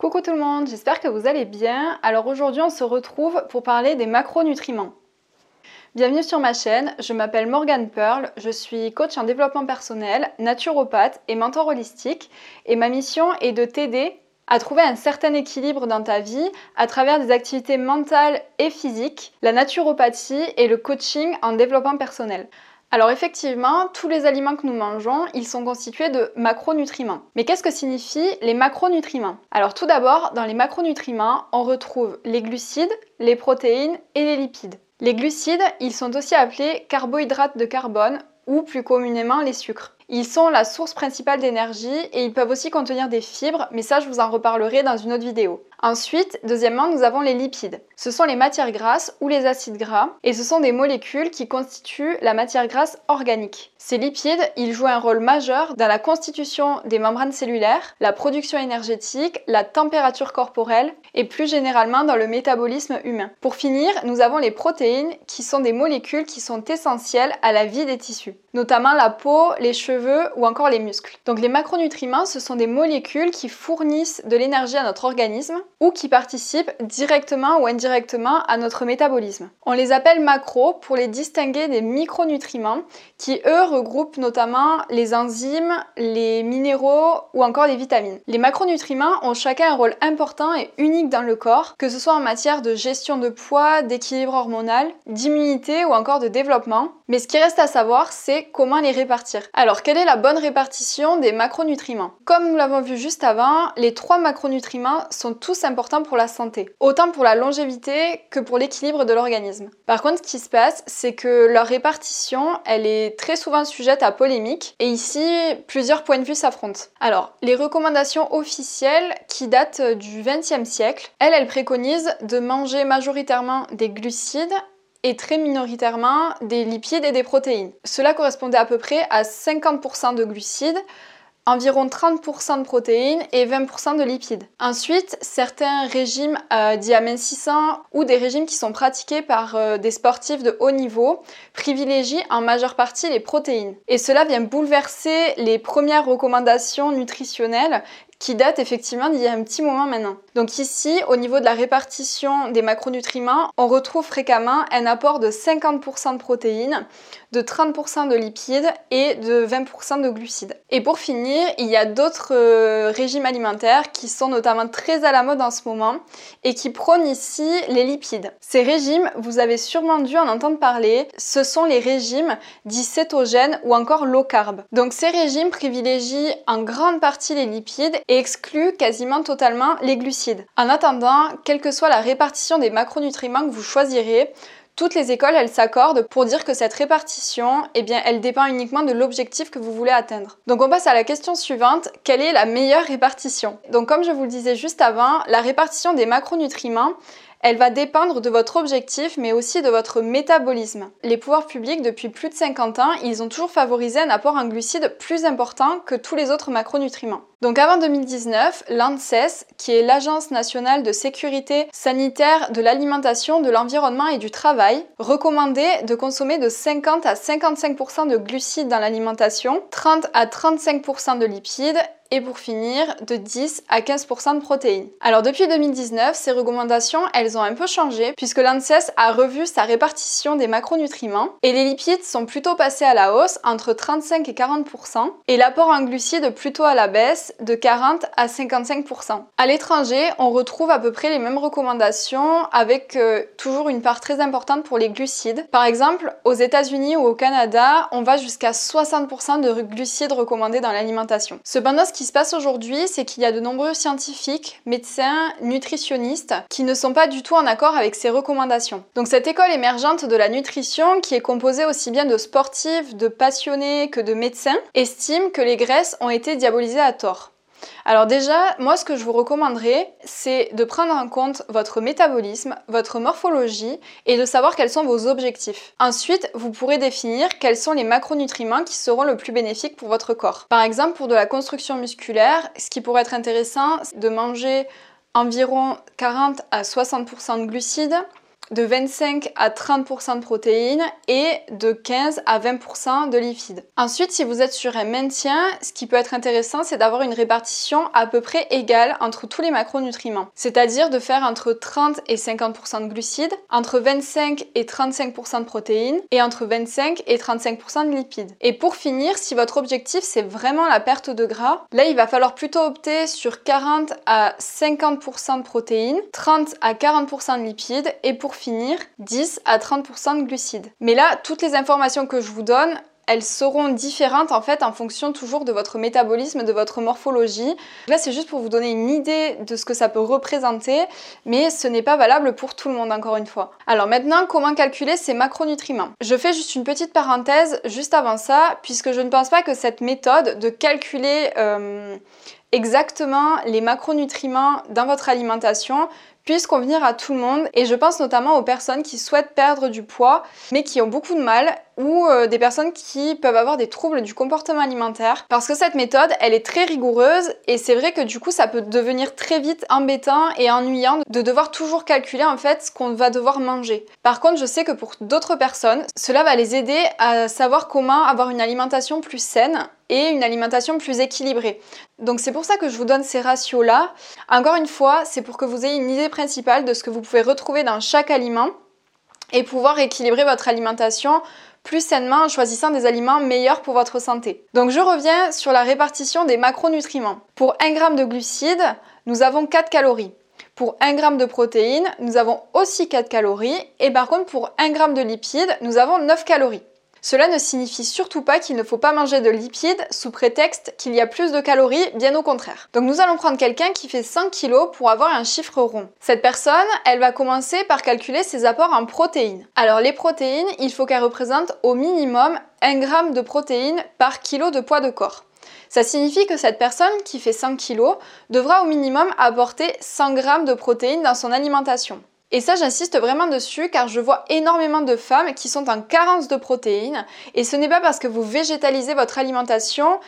Coucou tout le monde, j'espère que vous allez bien. Alors aujourd'hui on se retrouve pour parler des macronutriments. Bienvenue sur ma chaîne, je m'appelle Morgane Pearl, je suis coach en développement personnel, naturopathe et mentor holistique et ma mission est de t'aider à trouver un certain équilibre dans ta vie à travers des activités mentales et physiques, la naturopathie et le coaching en développement personnel. Alors effectivement, tous les aliments que nous mangeons, ils sont constitués de macronutriments. Mais qu'est-ce que signifient les macronutriments? Alors tout d'abord, dans les macronutriments, on retrouve les glucides, les protéines et les lipides. Les glucides, ils sont aussi appelés carbohydrates de carbone ou plus communément les sucres. Ils sont la source principale d'énergie et ils peuvent aussi contenir des fibres, mais ça je vous en reparlerai dans une autre vidéo. Ensuite, deuxièmement, nous avons les lipides. Ce sont les matières grasses ou les acides gras et ce sont des molécules qui constituent la matière grasse organique. Ces lipides, ils jouent un rôle majeur dans la constitution des membranes cellulaires, la production énergétique, la température corporelle et plus généralement dans le métabolisme humain. Pour finir, nous avons les protéines qui sont des molécules qui sont essentielles à la vie des tissus, notamment la peau, les cheveux ou encore les muscles. Donc les macronutriments, ce sont des molécules qui fournissent de l'énergie à notre organisme ou qui participent directement ou indirectement à notre métabolisme. On les appelle macros pour les distinguer des micronutriments qui eux regroupent notamment les enzymes, les minéraux ou encore les vitamines. Les macronutriments ont chacun un rôle important et unique dans le corps, que ce soit en matière de gestion de poids, d'équilibre hormonal, d'immunité ou encore de développement. Mais ce qui reste à savoir, c'est comment les répartir. Alors, quelle est la bonne répartition des macronutriments? Comme nous l'avons vu juste avant, les trois macronutriments sont tous importants pour la santé, autant pour la longévité que pour l'équilibre de l'organisme. Par contre, ce qui se passe, c'est que leur répartition, elle est très souvent sujette à polémique, et ici, plusieurs points de vue s'affrontent. Alors, les recommandations officielles qui datent du XXe siècle, elles, elles préconisent de manger majoritairement des glucides et très minoritairement des lipides et des protéines. Cela correspondait à peu près à 50% de glucides, environ 30% de protéines et 20% de lipides. Ensuite, certains régimes euh, dits ou des régimes qui sont pratiqués par euh, des sportifs de haut niveau privilégient en majeure partie les protéines. Et cela vient bouleverser les premières recommandations nutritionnelles qui date effectivement d'il y a un petit moment maintenant. Donc ici, au niveau de la répartition des macronutriments, on retrouve fréquemment un apport de 50% de protéines, de 30% de lipides et de 20% de glucides. Et pour finir, il y a d'autres euh, régimes alimentaires qui sont notamment très à la mode en ce moment et qui prônent ici les lipides. Ces régimes, vous avez sûrement dû en entendre parler, ce sont les régimes dits cétogènes ou encore low carb. Donc ces régimes privilégient en grande partie les lipides et excluent quasiment totalement les glucides. En attendant, quelle que soit la répartition des macronutriments que vous choisirez, toutes les écoles, elles s'accordent pour dire que cette répartition, eh bien, elle dépend uniquement de l'objectif que vous voulez atteindre. Donc on passe à la question suivante, quelle est la meilleure répartition? Donc comme je vous le disais juste avant, la répartition des macronutriments, elle va dépendre de votre objectif, mais aussi de votre métabolisme. Les pouvoirs publics, depuis plus de 50 ans, ils ont toujours favorisé un apport en glucides plus important que tous les autres macronutriments. Donc avant 2019, l'ANSES, qui est l'Agence nationale de sécurité sanitaire de l'alimentation, de l'environnement et du travail, recommandait de consommer de 50 à 55% de glucides dans l'alimentation, 30 à 35% de lipides et pour finir de 10 à 15% de protéines. Alors depuis 2019, ces recommandations, elles ont un peu changé puisque l'ANSES a revu sa répartition des macronutriments et les lipides sont plutôt passés à la hausse entre 35 et 40% et l'apport en glucides plutôt à la baisse de 40 à 55%. À l'étranger, on retrouve à peu près les mêmes recommandations avec euh, toujours une part très importante pour les glucides. Par exemple, aux États-Unis ou au Canada, on va jusqu'à 60% de glucides recommandés dans l'alimentation. Cependant, ce qui se passe aujourd'hui, c'est qu'il y a de nombreux scientifiques, médecins, nutritionnistes qui ne sont pas du tout en accord avec ces recommandations. Donc cette école émergente de la nutrition, qui est composée aussi bien de sportifs, de passionnés que de médecins, estime que les graisses ont été diabolisées à tort. Alors déjà, moi ce que je vous recommanderais, c'est de prendre en compte votre métabolisme, votre morphologie et de savoir quels sont vos objectifs. Ensuite, vous pourrez définir quels sont les macronutriments qui seront le plus bénéfiques pour votre corps. Par exemple, pour de la construction musculaire, ce qui pourrait être intéressant, c'est de manger environ 40 à 60% de glucides, de 25 à 30% de protéines et de 15 à 20% de lipides. Ensuite, si vous êtes sur un maintien, ce qui peut être intéressant, c'est d'avoir une répartition à peu près égale entre tous les macronutriments. C'est-à-dire de faire entre 30 et 50% de glucides, entre 25 et 35% de protéines et entre 25 et 35% de lipides. Et pour finir, si votre objectif c'est vraiment la perte de gras, là il va falloir plutôt opter sur 40 à 50% de protéines, 30 à 40% de lipides et pour finir 10 à 30% de glucides. Mais là, toutes les informations que je vous donne, elles seront différentes en fait en fonction toujours de votre métabolisme, de votre morphologie. Là, c'est juste pour vous donner une idée de ce que ça peut représenter, mais ce n'est pas valable pour tout le monde encore une fois. Alors maintenant, comment calculer ces macronutriments? Je fais juste une petite parenthèse juste avant ça, puisque je ne pense pas que cette méthode de calculer euh, exactement les macronutriments dans votre alimentation puisse convenir à tout le monde et je pense notamment aux personnes qui souhaitent perdre du poids mais qui ont beaucoup de mal ou euh, des personnes qui peuvent avoir des troubles du comportement alimentaire parce que cette méthode elle est très rigoureuse et c'est vrai que du coup ça peut devenir très vite embêtant et ennuyant de devoir toujours calculer en fait ce qu'on va devoir manger. Par contre je sais que pour d'autres personnes cela va les aider à savoir comment avoir une alimentation plus saine et une alimentation plus équilibrée. Donc c'est pour ça que je vous donne ces ratios là. Encore une fois, c'est pour que vous ayez une idée principale de ce que vous pouvez retrouver dans chaque aliment et pouvoir équilibrer votre alimentation plus sainement en choisissant des aliments meilleurs pour votre santé. Donc je reviens sur la répartition des macronutriments. Pour 1 g de glucides, nous avons 4 calories. Pour 1 g de protéines, nous avons aussi 4 calories. Et par contre, pour 1 g de lipides, nous avons 9 calories. Cela ne signifie surtout pas qu'il ne faut pas manger de lipides sous prétexte qu'il y a plus de calories, bien au contraire. Donc nous allons prendre quelqu'un qui fait 5 kg pour avoir un chiffre rond. Cette personne, elle va commencer par calculer ses apports en protéines. Alors les protéines, il faut qu'elles représentent au minimum 1 g de protéines par kilo de poids de corps. Ça signifie que cette personne qui fait 5 kg devra au minimum apporter 100 g de protéines dans son alimentation. Et ça, j'insiste vraiment dessus car je vois énormément de femmes qui sont en carence de protéines et ce n'est pas parce que vous végétalisez votre alimentation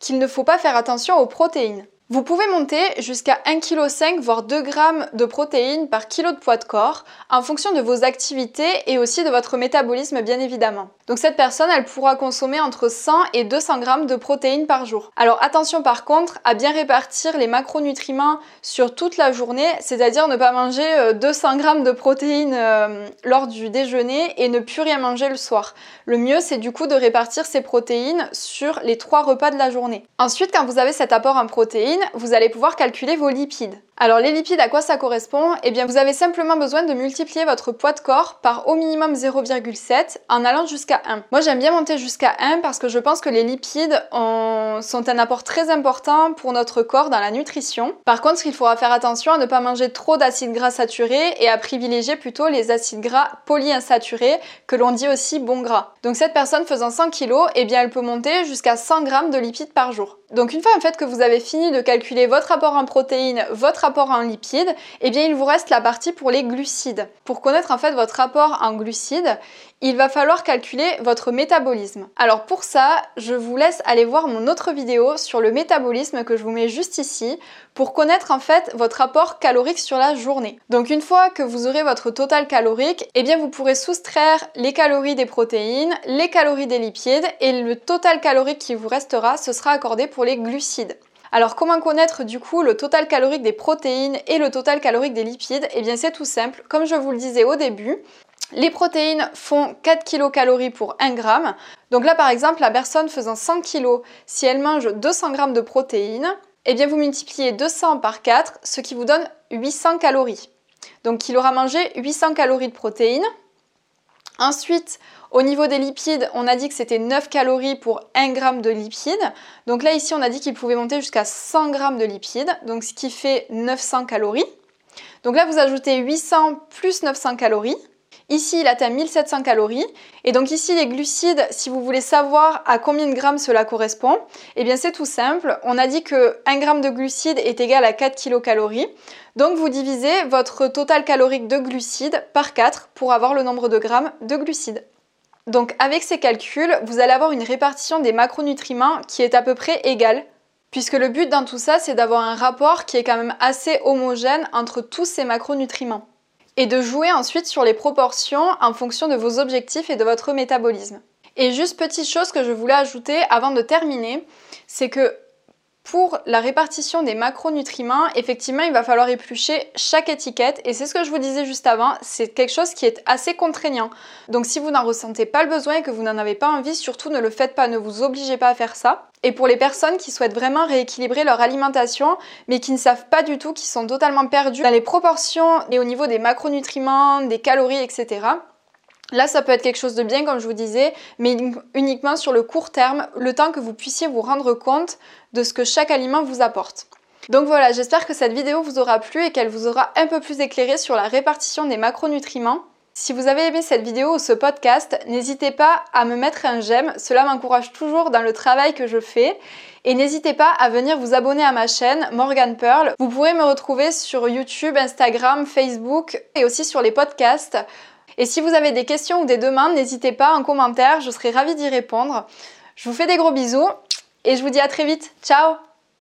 qu'il ne faut pas faire attention aux protéines. Vous pouvez monter jusqu'à 1,5 kg voire 2 g de protéines par kilo de poids de corps en fonction de vos activités et aussi de votre métabolisme bien évidemment. Donc cette personne, elle pourra consommer entre 100 et 200 g de protéines par jour. Alors attention par contre à bien répartir les macronutriments sur toute la journée, c'est-à-dire ne pas manger 200 euh, g de protéines euh, lors du déjeuner et ne plus rien manger le soir. Le mieux c'est du coup de répartir ces protéines sur les trois repas de la journée. Ensuite quand vous avez cet apport en protéines, vous allez pouvoir calculer vos lipides. Alors les lipides, à quoi ça correspond? Eh bien vous avez simplement besoin de multiplier votre poids de corps par au minimum 0,7 en allant jusqu'à 1. Moi j'aime bien monter jusqu'à 1 parce que je pense que les lipides sont un apport très important pour notre corps dans la nutrition. Par contre il faudra faire attention à ne pas manger trop d'acides gras saturés et à privilégier plutôt les acides gras polyinsaturés que l'on dit aussi bon gras. Donc cette personne faisant 100 kg, eh bien elle peut monter jusqu'à 100 g de lipides par jour. Donc une fois en fait que vous avez fini de calculer votre apport en protéines, votre apport en lipides, eh bien il vous reste la partie pour les glucides. Pour connaître en fait votre apport en glucides, il va falloir calculer votre métabolisme. Alors pour ça, je vous laisse aller voir mon autre vidéo sur le métabolisme que je vous mets juste ici pour connaître en fait votre apport calorique sur la journée. Donc une fois que vous aurez votre total calorique, eh bien vous pourrez soustraire les calories des protéines, les calories des lipides et le total calorique qui vous restera, ce sera accordé pour les glucides. Alors comment connaître du coup le total calorique des protéines et le total calorique des lipides? Eh bien c'est tout simple, comme je vous le disais au début, les protéines font 4 kcal pour 1 g. Donc là par exemple, la personne faisant 100 kg, si elle mange 200 g de protéines, eh bien vous multipliez 200 par 4, ce qui vous donne 800 calories. Donc il aura mangé 800 calories de protéines. Ensuite, au niveau des lipides, on a dit que c'était 9 calories pour 1 g de lipides. Donc là, ici, on a dit qu'il pouvait monter jusqu'à 100 g de lipides, donc ce qui fait 900 calories. Donc là, vous ajoutez 800 plus 900 calories. Ici, il atteint 1700 calories. Et donc ici, les glucides, si vous voulez savoir à combien de grammes cela correspond, eh bien c'est tout simple. On a dit que 1 g de glucides est égal à 4 kilocalories. Donc vous divisez votre total calorique de glucides par 4 pour avoir le nombre de grammes de glucides. Donc avec ces calculs, vous allez avoir une répartition des macronutriments qui est à peu près égale, puisque le but dans tout ça, c'est d'avoir un rapport qui est quand même assez homogène entre tous ces macronutriments. Et de jouer ensuite sur les proportions en fonction de vos objectifs et de votre métabolisme. Et juste petite chose que je voulais ajouter avant de terminer, c'est que pour la répartition des macronutriments, effectivement, il va falloir éplucher chaque étiquette et c'est ce que je vous disais juste avant, c'est quelque chose qui est assez contraignant. Donc si vous n'en ressentez pas le besoin et que vous n'en avez pas envie, surtout ne le faites pas, ne vous obligez pas à faire ça. Et pour les personnes qui souhaitent vraiment rééquilibrer leur alimentation, mais qui ne savent pas du tout, qui sont totalement perdus dans les proportions et au niveau des macronutriments, des calories, etc. Là, ça peut être quelque chose de bien, comme je vous disais, mais uniquement sur le court terme, le temps que vous puissiez vous rendre compte de ce que chaque aliment vous apporte. Donc voilà, j'espère que cette vidéo vous aura plu et qu'elle vous aura un peu plus éclairé sur la répartition des macronutriments. Si vous avez aimé cette vidéo ou ce podcast, n'hésitez pas à me mettre un j'aime, cela m'encourage toujours dans le travail que je fais. Et n'hésitez pas à venir vous abonner à ma chaîne Morgan Pearl. Vous pourrez me retrouver sur YouTube, Instagram, Facebook et aussi sur les podcasts. Et si vous avez des questions ou des demandes, n'hésitez pas en commentaire, je serai ravie d'y répondre. Je vous fais des gros bisous et je vous dis à très vite. Ciao